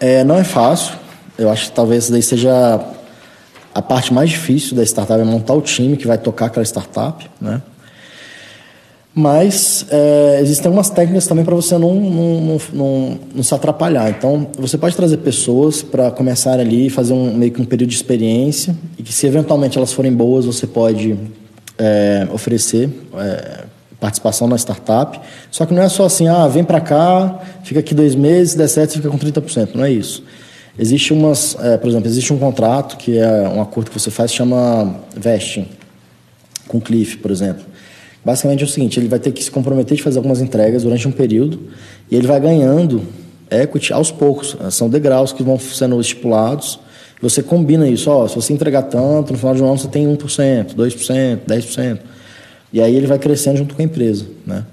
É, não é fácil. Eu acho que talvez daí seja a parte mais difícil da startup é montar o time que vai tocar aquela startup, né? Mas é, existem algumas técnicas também para você não, não, não, não, se atrapalhar. Então, você pode trazer pessoas para começar ali, fazer um, meio que um período de experiência, e que se eventualmente elas forem boas, você pode é, oferecer é, participação na startup. Só que não é só assim, ah, vem para cá, fica aqui dois meses, se der certo, fica com 30%. Não é isso. Existe umas, é, por exemplo, existe um contrato que é um acordo que você faz, chama vesting, com Cliff, por exemplo Basicamente é o seguinte, ele vai ter que se comprometer de fazer algumas entregas durante um período e ele vai ganhando equity aos poucos. São degraus que vão sendo estipulados. Você combina isso, ó, se você entregar tanto, no final de um ano você tem 1%, 2%, 10%. E aí ele vai crescendo junto com a empresa, né?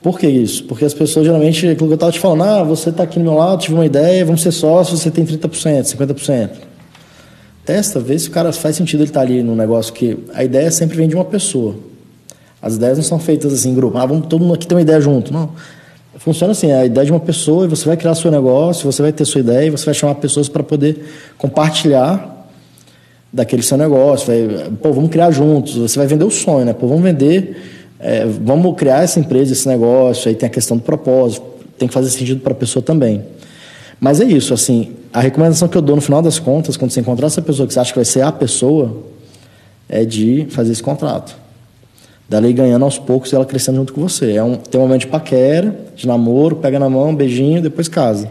Por que isso? Porque as pessoas geralmente, aquilo que eu estava te falando, ah, você está aqui no meu lado, tive uma ideia, vamos ser sócios, você tem 30%, 50%. Testa, vê se o cara faz sentido ele estar tá ali no negócio que a ideia sempre vem de uma pessoa. As ideias não são feitas assim em grupo. Ah, vamos todo mundo aqui ter uma ideia junto. Não. Funciona assim, é a ideia de uma pessoa e você vai criar seu negócio, você vai ter sua ideia e você vai chamar pessoas para poder compartilhar daquele seu negócio. Vai, pô, vamos criar juntos. Você vai vender o sonho, né? Pô, vamos vender, é, vamos criar essa empresa, esse negócio. Aí tem a questão do propósito, tem que fazer sentido para a pessoa também. Mas é isso, assim, a recomendação que eu dou no final das contas, quando você encontrar essa pessoa que você acha que vai ser a pessoa, é de fazer esse contrato dela ir ganhando aos poucos e ela crescendo junto com você. É um, tem um momento de paquera, de namoro, pega na mão, beijinho, depois casa.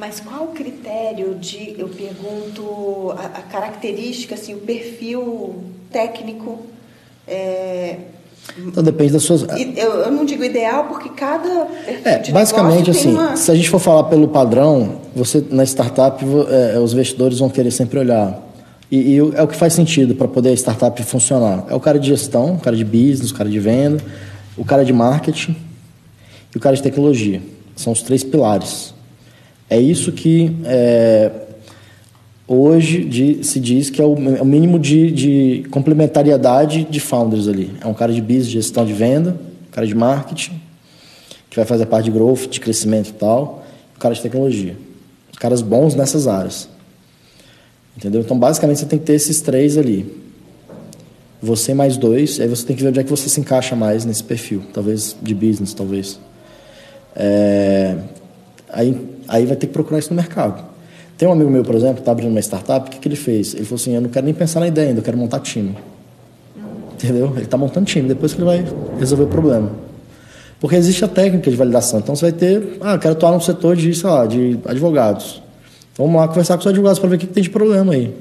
Mas qual o critério de, eu pergunto, a, a característica, assim, o perfil técnico? É... Então depende das suas. Eu, eu não digo ideal porque cada. É, basicamente assim, uma... se a gente for falar pelo padrão, você na startup é, os investidores vão querer sempre olhar e, e é o que faz sentido para poder a startup funcionar. É o cara de gestão, o cara de business, o cara de venda, o cara de marketing e o cara de tecnologia. São os três pilares. É isso que é, hoje de, se diz que é o, é o mínimo de, de, complementariedade de founders ali. É um cara de business, gestão de venda, um cara de marketing, que vai fazer a parte de growth, de crescimento e tal, um cara de tecnologia. Caras bons nessas áreas. Entendeu? Então, basicamente, você tem que ter esses três ali. Você mais dois, aí você tem que ver onde é que você se encaixa mais nesse perfil. Talvez de business, talvez. É... Aí, aí vai ter que procurar isso no mercado. Tem um amigo meu, por exemplo, que está abrindo uma startup, o que, que ele fez? Ele falou assim, eu não quero nem pensar na ideia ainda, eu quero montar time. Entendeu? Ele está montando time, depois que ele vai resolver o problema. Porque existe a técnica de validação. Então você vai ter, ah, eu quero atuar no setor de, sei lá, de advogados. Vamos lá conversar com os advogados para ver o que, tem de problema aí.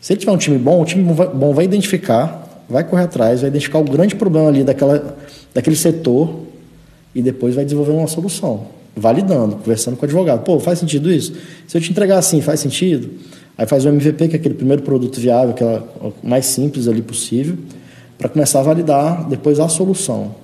Se ele tiver um time bom, o time bom vai identificar, vai correr atrás, vai identificar o grande problema ali daquela, daquele setor e depois vai desenvolver uma solução, validando, conversando com o advogado. Pô, faz sentido isso? Se eu te entregar assim, faz sentido? Aí faz o MVP, que é aquele primeiro produto viável, que é o mais simples ali possível, para começar a validar depois a solução.